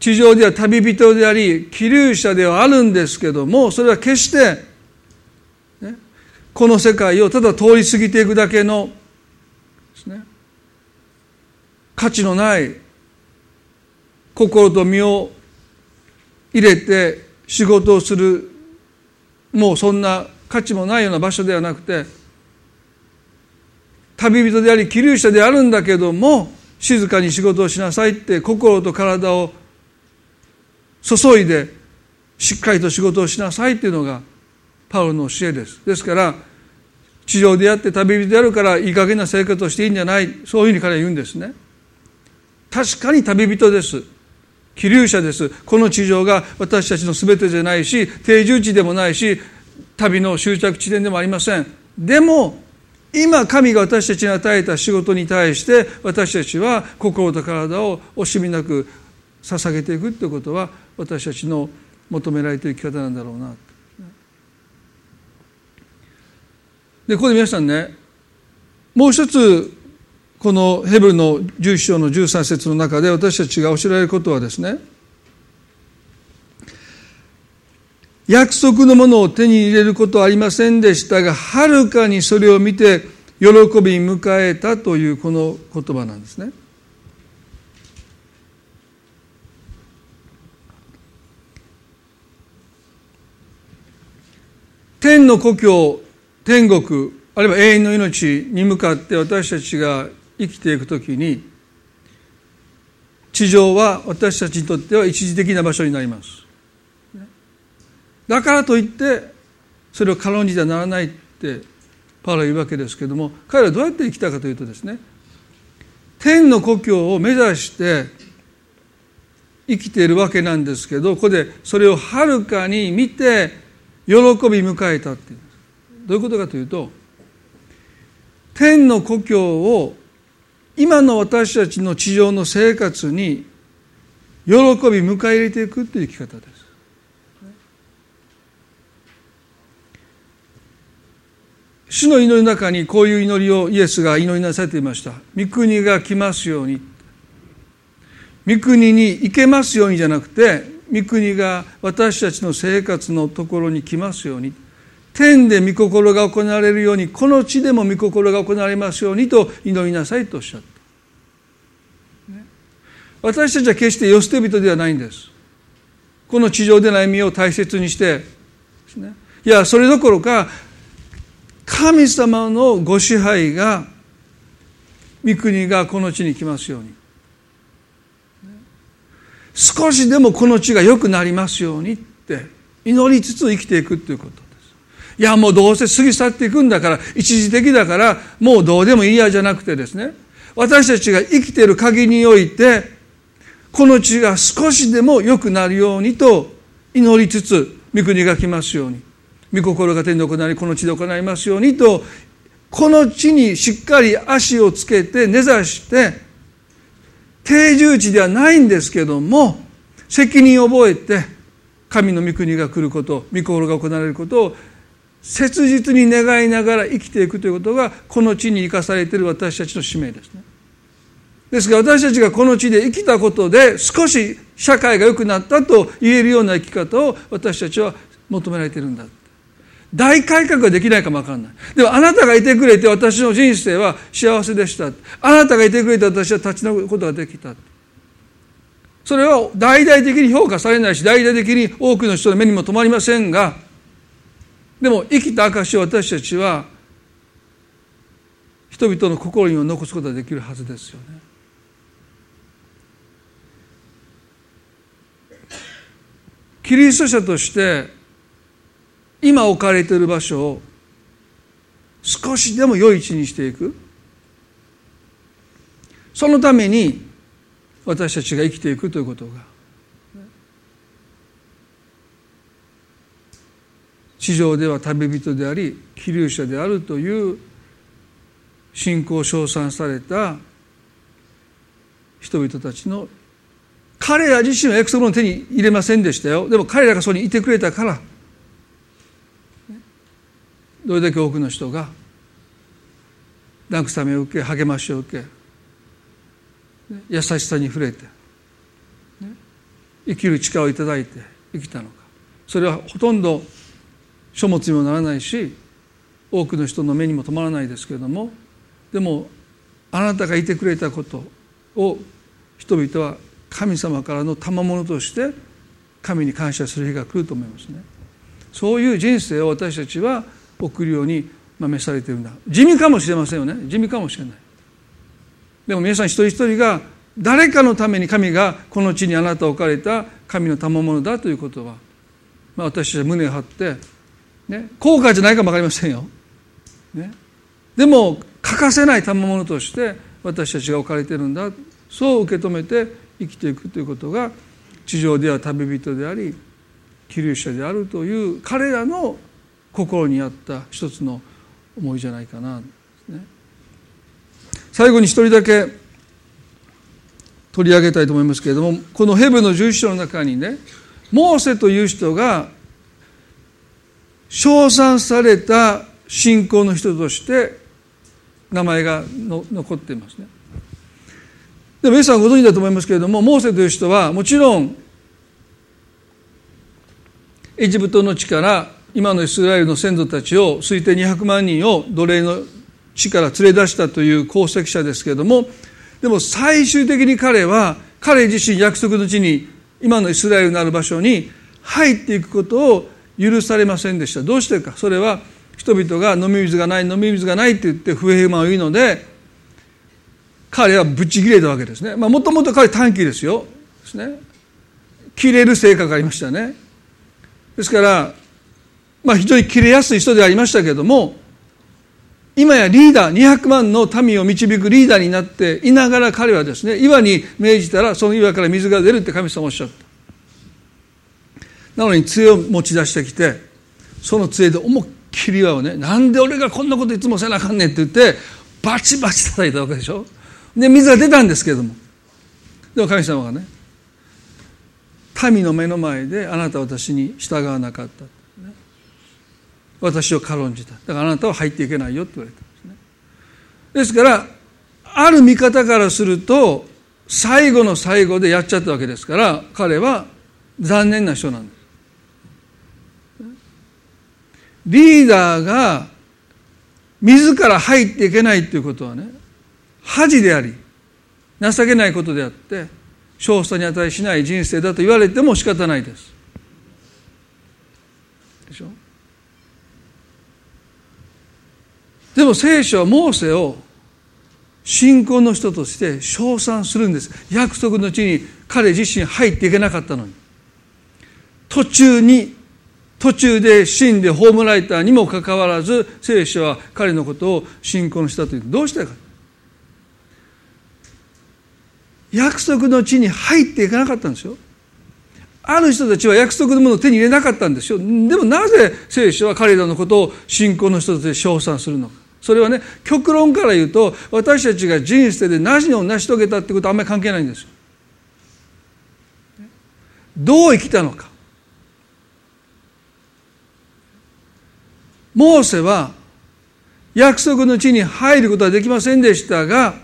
地上では旅人であり気流者ではあるんですけどもそれは決して、ね、この世界をただ通り過ぎていくだけのですね価値のない心と身を入れて仕事をするもうそんな価値もないような場所ではなくて旅人であり気流者であるんだけども静かに仕事をしなさいって心と体を注いでしっかりと仕事をしなさいっていうのがパウロの教えです。ですから地上であって旅人であるからいい加減な生活をしていいんじゃないそういうふうに彼は言うんですね。確かに旅人です。気流者です。この地上が私たちの全てじゃないし定住地でもないし旅の終着地点でもありません。でも今神が私たちに与えた仕事に対して私たちは心と体を惜しみなく捧げていくということは私たちの求められている生き方なんだろうな。でここで皆さんねもう一つこのヘブルの11章の13節の中で私たちが教えられることはですね約束のものを手に入れることはありませんでしたがはるかにそれを見て喜び迎えたというこの言葉なんですね。天の故郷天国あるいは永遠の命に向かって私たちが生きていくときに地上は私たちにとっては一時的な場所になりますだからといってそれを軽んじてはならないってパウロは言うわけですけれども彼はどうやって生きたかというとですね天の故郷を目指して生きているわけなんですけどここでそれをはるかに見て喜び迎えたっていうどういうことかというと天の故郷を今の私たちの地上の生活に喜び迎え入れていくという生き方です。主の祈りの中にこういう祈りをイエスが祈りなされていました。御国が来ますように。御国に行けますようにじゃなくて、御国が私たちの生活のところに来ますように。天で御心が行われるように、この地でも御心が行われますようにと祈りなさいとおっしゃった。私たちは決して世捨て人ではないんです。この地上での歩みを大切にして、ね、いや、それどころか、神様のご支配が、御国がこの地に来ますように。少しでもこの地が良くなりますようにって祈りつつ生きていくっていうことです。いや、もうどうせ過ぎ去っていくんだから、一時的だから、もうどうでもいいやじゃなくてですね、私たちが生きている限りにおいて、この地が少しでも良くなるようにと祈りつつ御国が来ますように御心が天で行われこの地で行いますようにとこの地にしっかり足をつけて根ざして定住地ではないんですけども責任を覚えて神の御国が来ること御心が行われることを切実に願いながら生きていくということがこの地に生かされている私たちの使命ですね。ですが私たちがこの地で生きたことで少し社会が良くなったと言えるような生き方を私たちは求められているんだ大改革ができないかもわかんない。でもあなたがいてくれて私の人生は幸せでした。あなたがいてくれて私は立ち直ることができた。それは大々的に評価されないし大々的に多くの人の目にも留まりませんがでも生きた証を私たちは人々の心にも残すことができるはずですよね。キリスト者として今置かれている場所を少しでも良い位置にしていく。そのために私たちが生きていくということが地上では旅人であり気流者であるという信仰を称賛された人々たちの彼ら自身は約束の手に入れませんでしたよ。でも彼らがそこにいてくれたからどれだけ多くの人が慰めを受け励ましを受け優しさに触れて生きる力をいただいて生きたのか。それはほとんど書物にもならないし多くの人の目にも留まらないですけれどもでもあなたがいてくれたことを人々は神様からの賜物として神に感謝する日が来ると思いますね。そういう人生を私たちは送るように召されているんだ。地味かもしれませんよね。地味かもしれない。でも皆さん一人一人が誰かのために神がこの地にあなたを置かれた神の賜物だということは、まあ、私たちは胸を張って、ね、後悔じゃないかも分かりませんよ、ね、でも欠かせない賜物として私たちが置かれてるんだ。そう受け止めて生きていくということが地上では旅人であり気流者であるという彼らの心にあった一つの思いじゃないかな、ね、最後に一人だけ取り上げたいと思いますけれどもこのヘブの十一章の中にねモーセという人が称賛された信仰の人として名前がの残っていますね。でも皆さんご存知だと思いますけれどもモーセという人はもちろんエジプトの地から今のイスラエルの先祖たちを推定200万人を奴隷の地から連れ出したという功績者ですけれどもでも最終的に彼は彼自身約束の地に今のイスラエルのある場所に入っていくことを許されませんでした。どうしてか。それは人々が飲み水がない飲み水がないって言って不平満を言うので彼はブチ切れたわけですね。もともと彼短期ですよ。ですね。切れる性格がありましたね。ですからまあ、非常に切れやすい人でありましたけれども今やリーダー200万の民を導くリーダーになっていながら彼はですね岩に命じたらその岩から水が出るって神様おっしゃった。なのに杖を持ち出してきてその杖で思いっきり岩をねなんで俺がこんなこといつもせなあかんねんって言ってバチバチ叩いたわけでしょ。で水が出たんですけれども。でも神様がね民の目の前であなたは私に従わなかった私を軽んじただからあなたは入っていけないよって言われたんですねですからある見方からすると最後の最後でやっちゃったわけですから彼は残念な人なんですリーダーが自ら入っていけないっていうことはね恥であり情けないことであって少佐に値しない人生だと言われても仕方ないですでしょでも聖書はモーセを信仰の人として称賛するんです。約束の地に彼自身入っていけなかったのに。途中に途中で死んで葬られたにもかかわらず聖書は彼のことを信仰の人という。どうしてか。約束の地に入っていかなかったんですよ。ある人たちは約束のものを手に入れなかったんですよ。でもなぜ聖書は彼らのことを信仰の人として称賛するのか。それはね極論から言うと私たちが人生で何を成し遂げたってことはあんまり関係ないんですよ。どう生きたのか。モーセは約束の地に入ることはできませんでしたが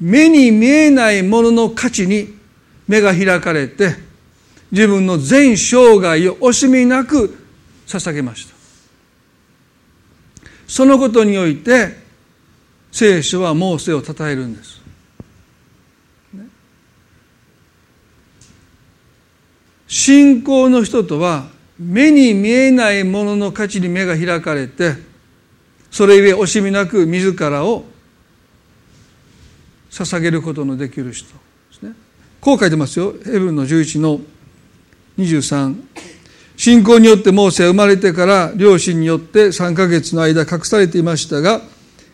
目に見えないものの価値に目が開かれて自分の全生涯を惜しみなく捧げましたそのことにおいて聖書はモーセを称えるんです。信仰の人とは目に見えないものの価値に目が開かれてそれゆえ惜しみなく自らを捧げることのできる人ですね。こう書いてますよ。ヘブンの11の23。信仰によってモーセは生まれてから両親によって3ヶ月の間隠されていましたが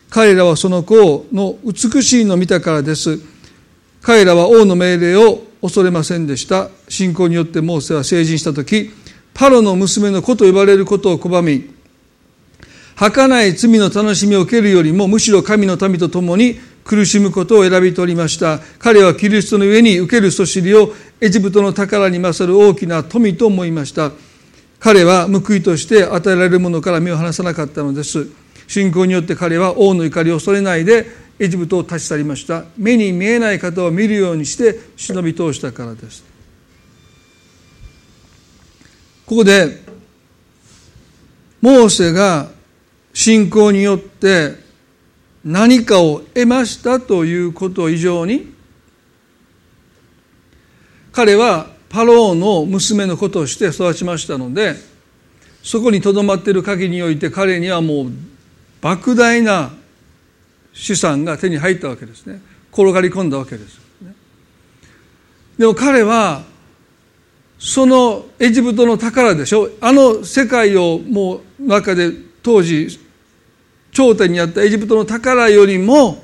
彼らはその子の美しいのを見たからです。彼らは王の命令を恐れませんでした。信仰によってモーセは成人した時パロの娘の子と呼ばれることを拒み儚い罪の楽しみを受けるよりもむしろ神の民と共に苦しむことを選び取りました。彼はキリストの上に受けるそしりをエジプトの宝に勝る大きな富と思いました。彼は報いとして与えられるものから目を離さなかったのです。信仰によって彼は王の怒りを恐れないでエジプトを立ち去りました。目に見えない方を見るようにして忍び通したからです。ここでモーセが信仰によって何かを得ましたということ以上に彼はパローの娘の子として育ちましたのでそこにとどまっている限りにおいて彼にはもう莫大な資産が手に入ったわけですね。転がり込んだわけです、でも彼はそのエジプトの宝でしょ。あの世界をもう中で当時頂点にあったエジプトの宝よりも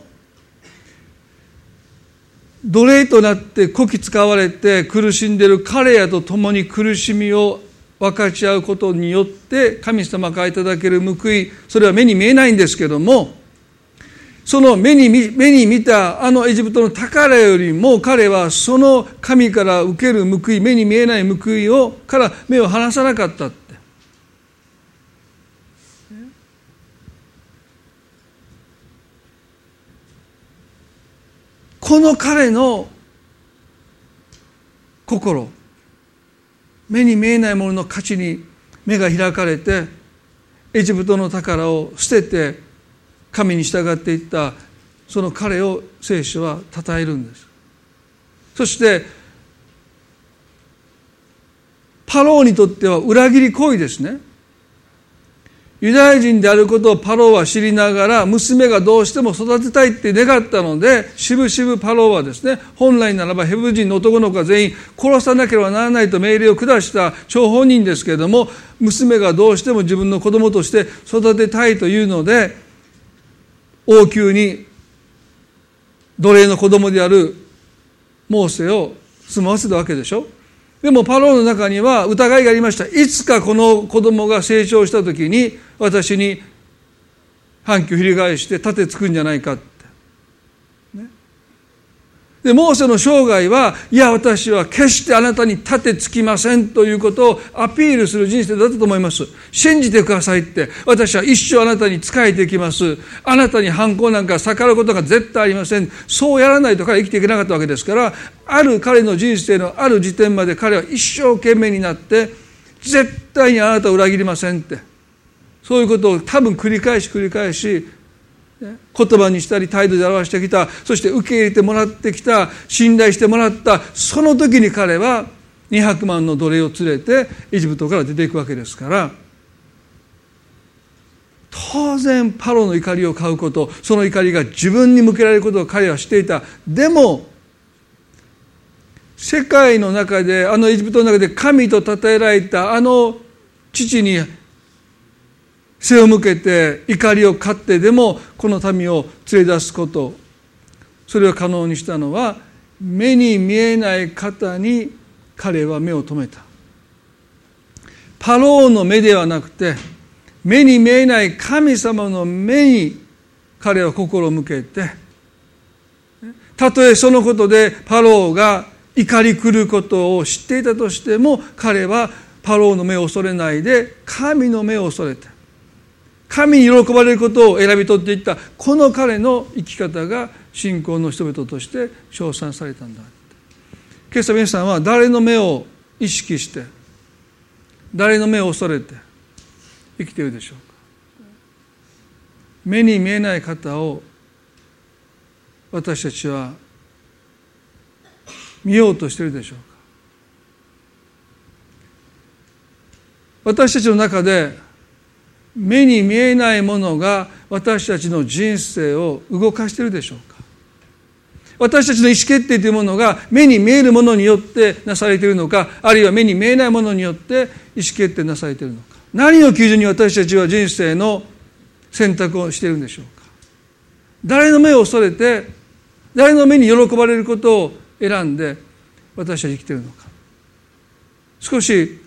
奴隷となってこき使われて苦しんでる彼らと共に苦しみを分かち合うことによって神様からいただける報いそれは目に見えないんですけどもその目に目に見たあのエジプトの宝よりも彼はその神から受ける報い目に見えない報いをから目を離さなかった。この彼の心目に見えないものの価値に目が開かれてエジプトの宝を捨てて神に従っていったその彼を聖書は称えるんです。そしてパローにとっては裏切り行為ですね。ユダヤ人であることをパローは知りながら娘がどうしても育てたいって願ったのでしぶしぶパローはですね本来ならばヘブ人の男の子は全員殺さなければならないと命令を下した張本人ですけれども娘がどうしても自分の子供として育てたいというので王宮に奴隷の子供であるモーセを住まわせたわけでしょ。でもパローの中には疑いがありました。いつかこの子供が成長した時に私に反旗を翻して盾つくんじゃないかでモーセの生涯はいや私は決してあなたに立てつきませんということをアピールする人生だったと思います。信じてくださいって。私は一生あなたに仕えていきます。あなたに反抗なんか逆らうことが絶対ありません。そうやらないと彼は生きていけなかったわけですからある彼の人生のある時点まで彼は一生懸命になって絶対にあなたを裏切りませんって。そういうことを多分繰り返し繰り返し言葉にしたり態度で表してきた。そして受け入れてもらってきた。信頼してもらった。その時に彼は200万の奴隷を連れてエジプトから出ていくわけですから。当然パロの怒りを買うこと。その怒りが自分に向けられることを彼はしていた。でも世界の中であのエジプトの中で神と称えられたあの父に背を向けて怒りを買ってでもこの民を連れ出すこと。それを可能にしたのは目に見えない方に彼は目を留めた。パローの目ではなくて目に見えない神様の目に彼は心を向けてたとえそのことでパローが怒り狂うことを知っていたとしても彼はパローの目を恐れないで神の目を恐れて神に喜ばれることを選び取っていったこの彼の生き方が信仰の人々として称賛されたんだ。今朝皆さんは誰の目を意識して誰の目を恐れて生きているでしょうか。目に見えない方を私たちは見ようとしているでしょうか。私たちの中で目に見えないものが私たちの人生を動かしているでしょうか？私たちの意思決定というものが目に見えるものによってなされているのかあるいは目に見えないものによって意思決定なされているのか。何を基準に私たちは人生の選択をしているんでしょうか？誰の目を恐れて誰の目に喜ばれることを選んで私は生きているのか。少し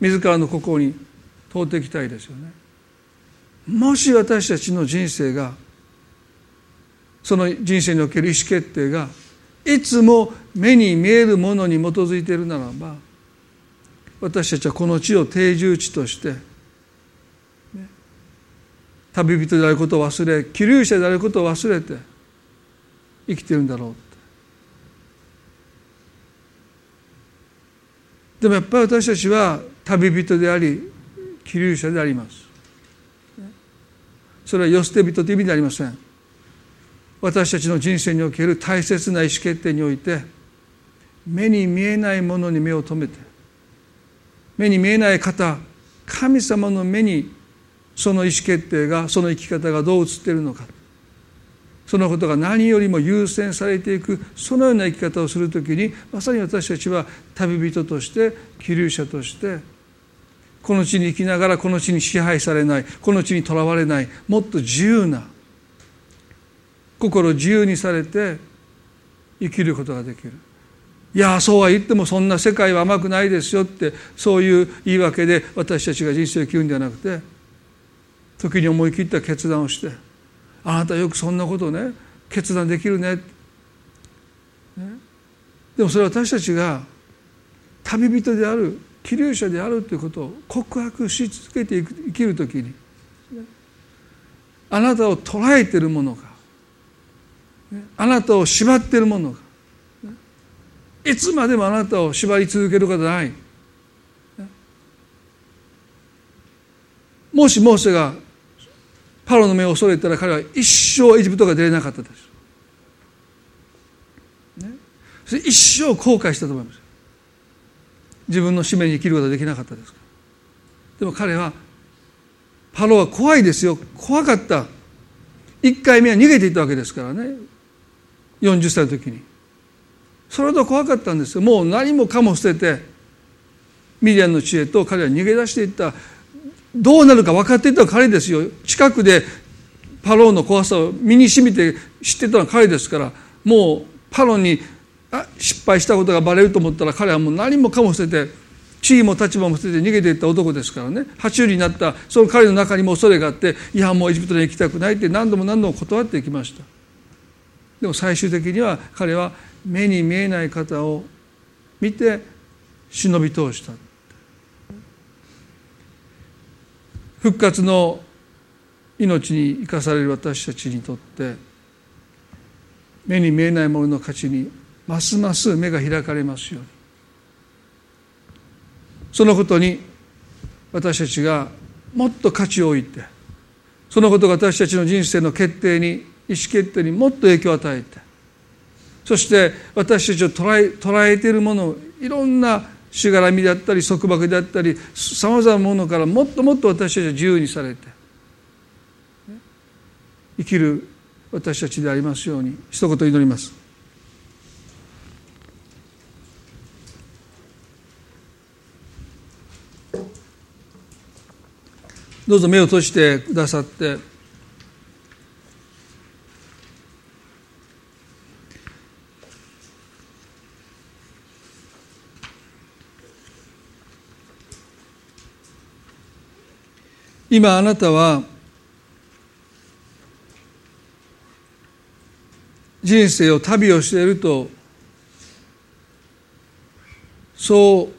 自らの心に通っていきたいですよね。もし私たちの人生がその人生における意思決定がいつも目に見えるものに基づいているならば私たちはこの地を定住地として、ね、旅人であることを忘れ気流者であることを忘れて生きてるんだろうでもやっぱり私たちは旅人であり気流者であります。それは世捨て人という意味ではありません。私たちの人生における大切な意思決定において目に見えないものに目を留めて目に見えない方神様の目にその意思決定がその生き方がどう映っているのか。そのことが何よりも優先されていくそのような生き方をするときにまさに私たちは旅人として気流者としてこの地に生きながらこの地に支配されないこの地にとらわれないもっと自由な心自由にされて生きることができる。いやそうは言ってもそんな世界は甘くないですよってそういう言い訳で私たちが人生を生きるんじゃなくて時に思い切った決断をしてあなたよくそんなことね決断できるねね。でもそれは私たちが旅人である気流者であるということを告白し続けて生きる時にあなたを捉えているものがあなたを縛っているものがいつまでもあなたを縛り続けることはない。もしモーセがパロの目を恐れたら彼は一生エジプトが出れなかったです、ね、一生後悔したと思います。自分の使命に生きることができなかったですでも彼はパロは怖いですよ。怖かった。一回目は逃げていったわけですからね。40歳の時に。それほど怖かったんですよ。もう何もかも捨ててミディアンの知恵と彼は逃げ出していった。どうなるか分かっていた彼ですよ。近くでパローの怖さを身に染みて知ってたのは彼ですから。もうパロに失敗したことがバレると思ったら彼はもう何もかも捨てて地位も立場も捨てて逃げていった男ですからね。爬虫類になったその彼の中にも恐れがあっていやもうエジプトに行きたくないって何度も何度も断っていきました。でも最終的には彼は目に見えない方を見て忍び通した。復活の命に生かされる私たちにとって目に見えないものの価値にますます目が開かれますようにそのことに私たちがもっと価値を置いてそのことが私たちの人生の決定に意思決定にもっと影響を与えてそして私たちを捉え捉えているものをいろんなしがらみであったり束縛であったりさまざまなものからもっともっと私たちは自由にされて生きる私たちでありますように一言祈ります。どうぞ目を閉じてくださって。今あなたは人生を旅をしているとそ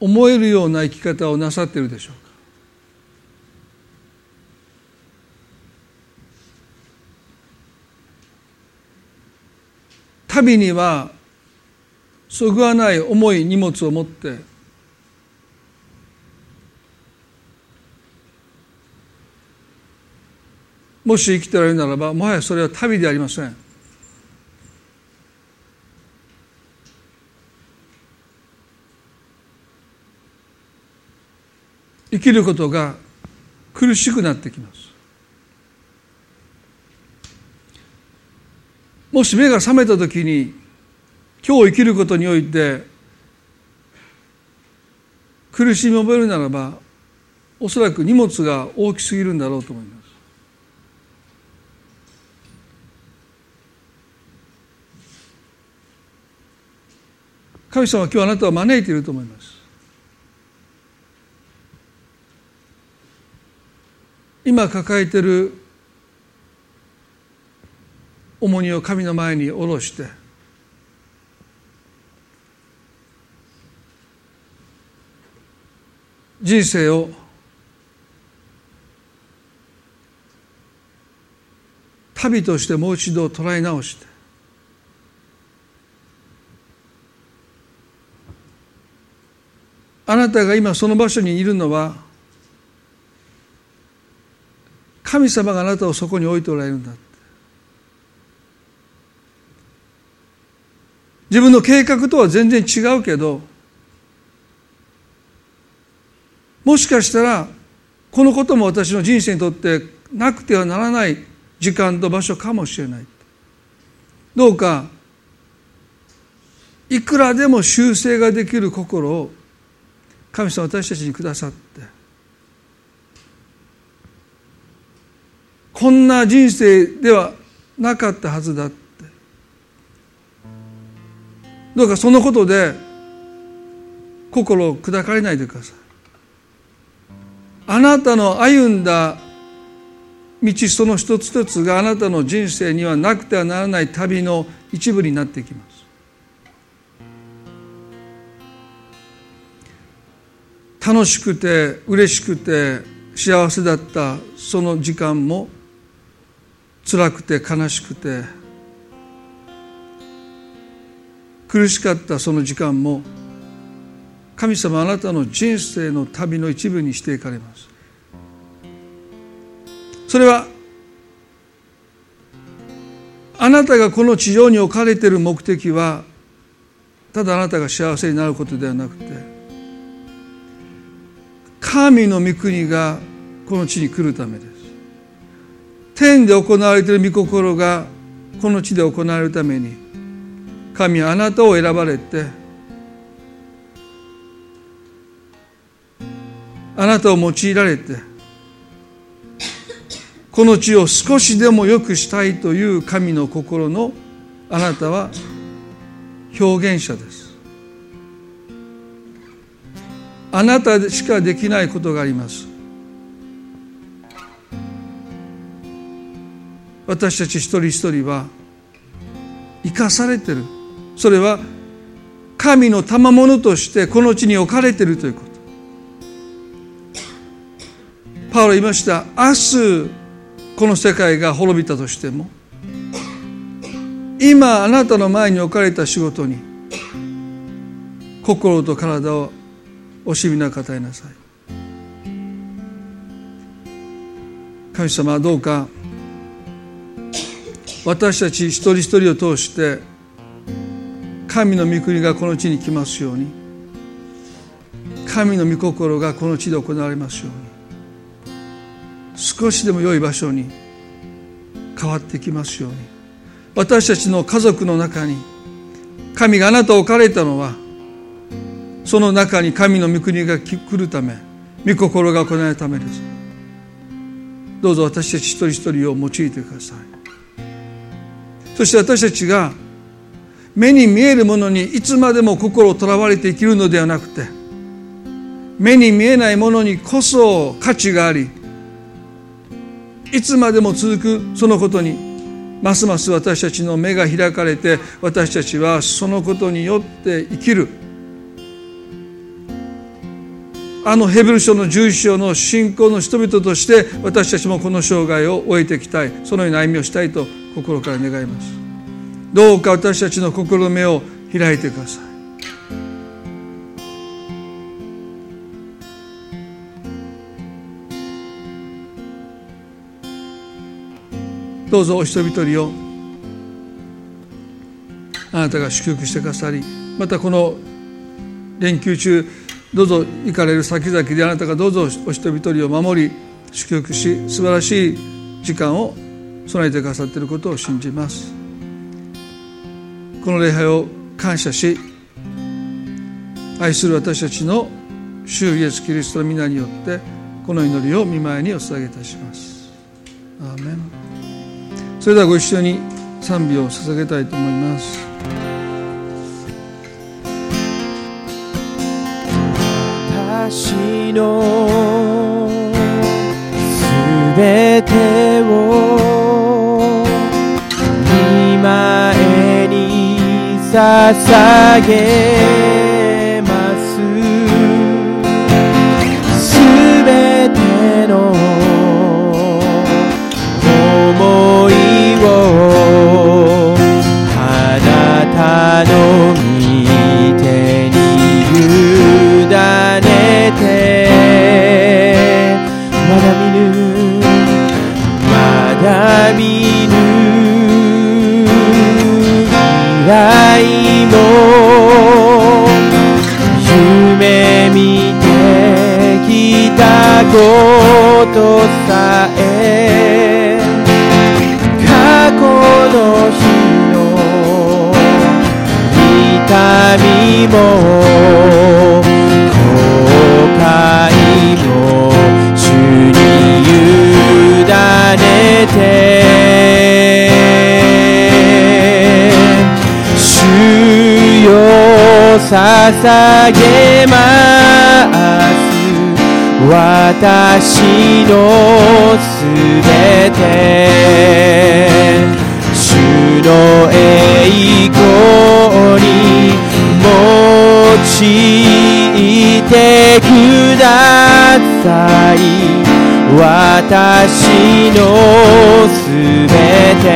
う思えるような生き方をなさっているでしょうか？旅にはそぐわない重い荷物を持ってもし生きておられるならばもはやそれは旅でありません。生きることが苦しくなってきます。もし目が覚めた時に今日生きることにおいて苦しみを覚えるならばおそらく荷物が大きすぎるんだろうと思います。神様は今日あなたを招いていると思います。今抱えている重荷を神の前に下ろして人生を旅としてもう一度捉え直してあなたが今その場所にいるのは神様があなたをそこに置いておられるんだ。自分の計画とは全然違うけどもしかしたらこのことも私の人生にとってなくてはならない時間と場所かもしれない。どうかいくらでも修正ができる心を神様私たちにくださってこんな人生ではなかったはずだって。どうかそのことで心を砕かれないでください。あなたの歩んだ道その一つ一つがあなたの人生にはなくてはならない旅の一部になってきます。楽しくて嬉しくて幸せだったその時間も辛くて悲しくて苦しかったその時間も神様あなたの人生の旅の一部にしていかれます。それはあなたがこの地上に置かれている目的はただあなたが幸せになることではなくて神の御国がこの地に来るためです。天で行われている御心がこの地で行われるために神はあなたを選ばれてあなたを用いられてこの地を少しでも良くしたいという神の心のあなたは表現者です。あなたしかできないことがあります。私たち一人一人は生かされてる。それは神の賜物としてこの地に置かれているということ。パウロ言いました。明日この世界が滅びたとしても今あなたの前に置かれた仕事に心と体を惜しみなく与えなさい。神様はどうか私たち一人一人を通して神の御国がこの地に来ますように。神の御心がこの地で行われますように。少しでも良い場所に変わってきますように。私たちの家族の中に神があなたを置かれたのはその中に神の御国が来るため御心が行われるためです。どうぞ私たち一人一人を用いてください。そして私たちが目に見えるものにいつまでも心をとらわれて生きるのではなくて目に見えないものにこそ価値がありいつまでも続くそのことにますます私たちの目が開かれて私たちはそのことによって生きる。あのヘブル書の11章の信仰の人々として私たちもこの生涯を終えていきたい。そのような歩みをしたいと心から願います。どうか私たちの心の目を開いてください。どうぞお一人一人をあなたが祝福してくださりまたこの連休中どうぞ行かれる先々であなたがどうぞお一人一人を守り祝福し素晴らしい時間を備えてくださっていることを信じます。この礼拝を感謝し愛する私たちの主イエス・キリストの皆によってこの祈りを見舞いにお捧げいたします。アーメン。それではご一緒に賛美を捧げたいと思います。私のすべてを見前に捧げます。すべての思いをあなたのことさえ過去の日の痛みも後悔も主に委ねて。主よ捧げます。私のすべて主の栄光に用いてください。私のすべて。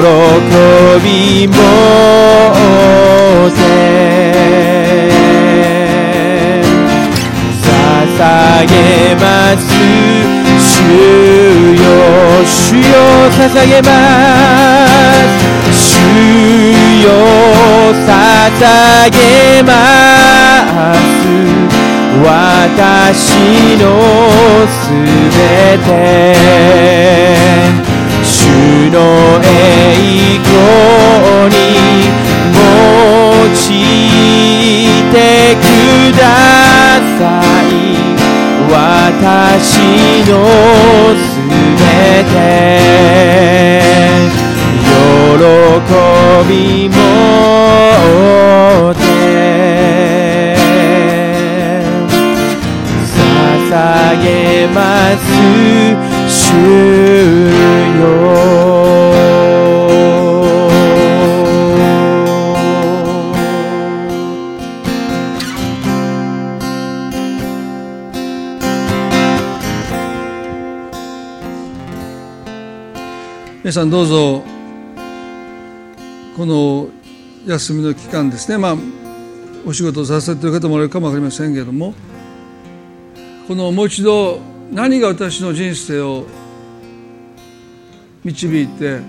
喜びもげます主よ主よ捧げます主よ捧げます。私のすべて。主の栄光に用いてください。私のすべて喜びもって捧げます主よ。皆さんどうぞこの休みの期間ですね。まあお仕事をさせている方もおられるかも分かりませんけれどもこのもう一度何が私の人生を導いて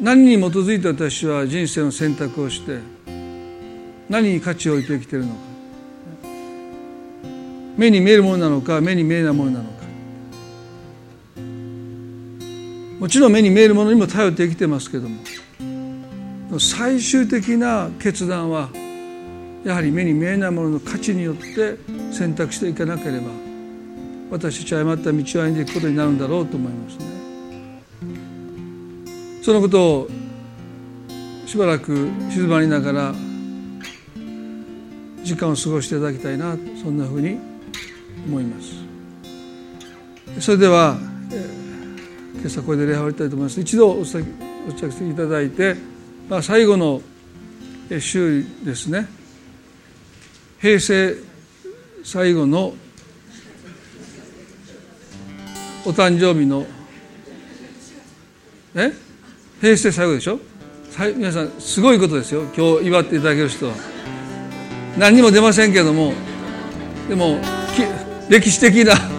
何に基づいて私は人生の選択をして何に価値を置いて生きているのか。目に見えるものなのか目に見えないものなのか。もちろん目に見えるものにも頼って生きてますけども最終的な決断はやはり目に見えないものの価値によって選択していかなければ私たちは誤った道を歩んでいくことになるんだろうと思いますね。そのことをしばらく静まりながら時間を過ごしていただきたいなそんなふうに思います。それでは、今朝これで礼拝を終わりたいと思います。一度お着お着席いただいて、まあ、最後の週ですね。平成最後のお誕生日のえ？平成最後でしょ？皆さんすごいことですよ。今日祝っていただける人は。何にも出ませんけども。でもき歴史的な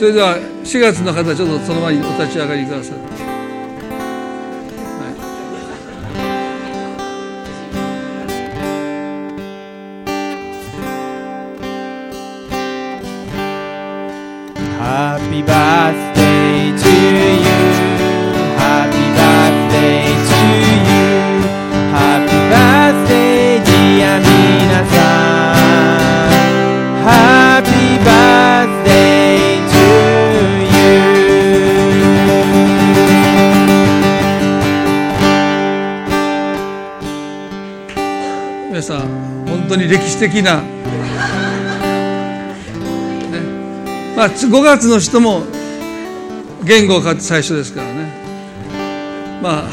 それでは4月の方ちょっとその前にお立ち上がりください、はい。的な、ね。まあ、5月の人も言語を買って最初ですからね。まあ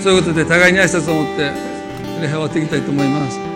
そういうことで互いに挨拶を持って礼拝終わっていきたいと思います。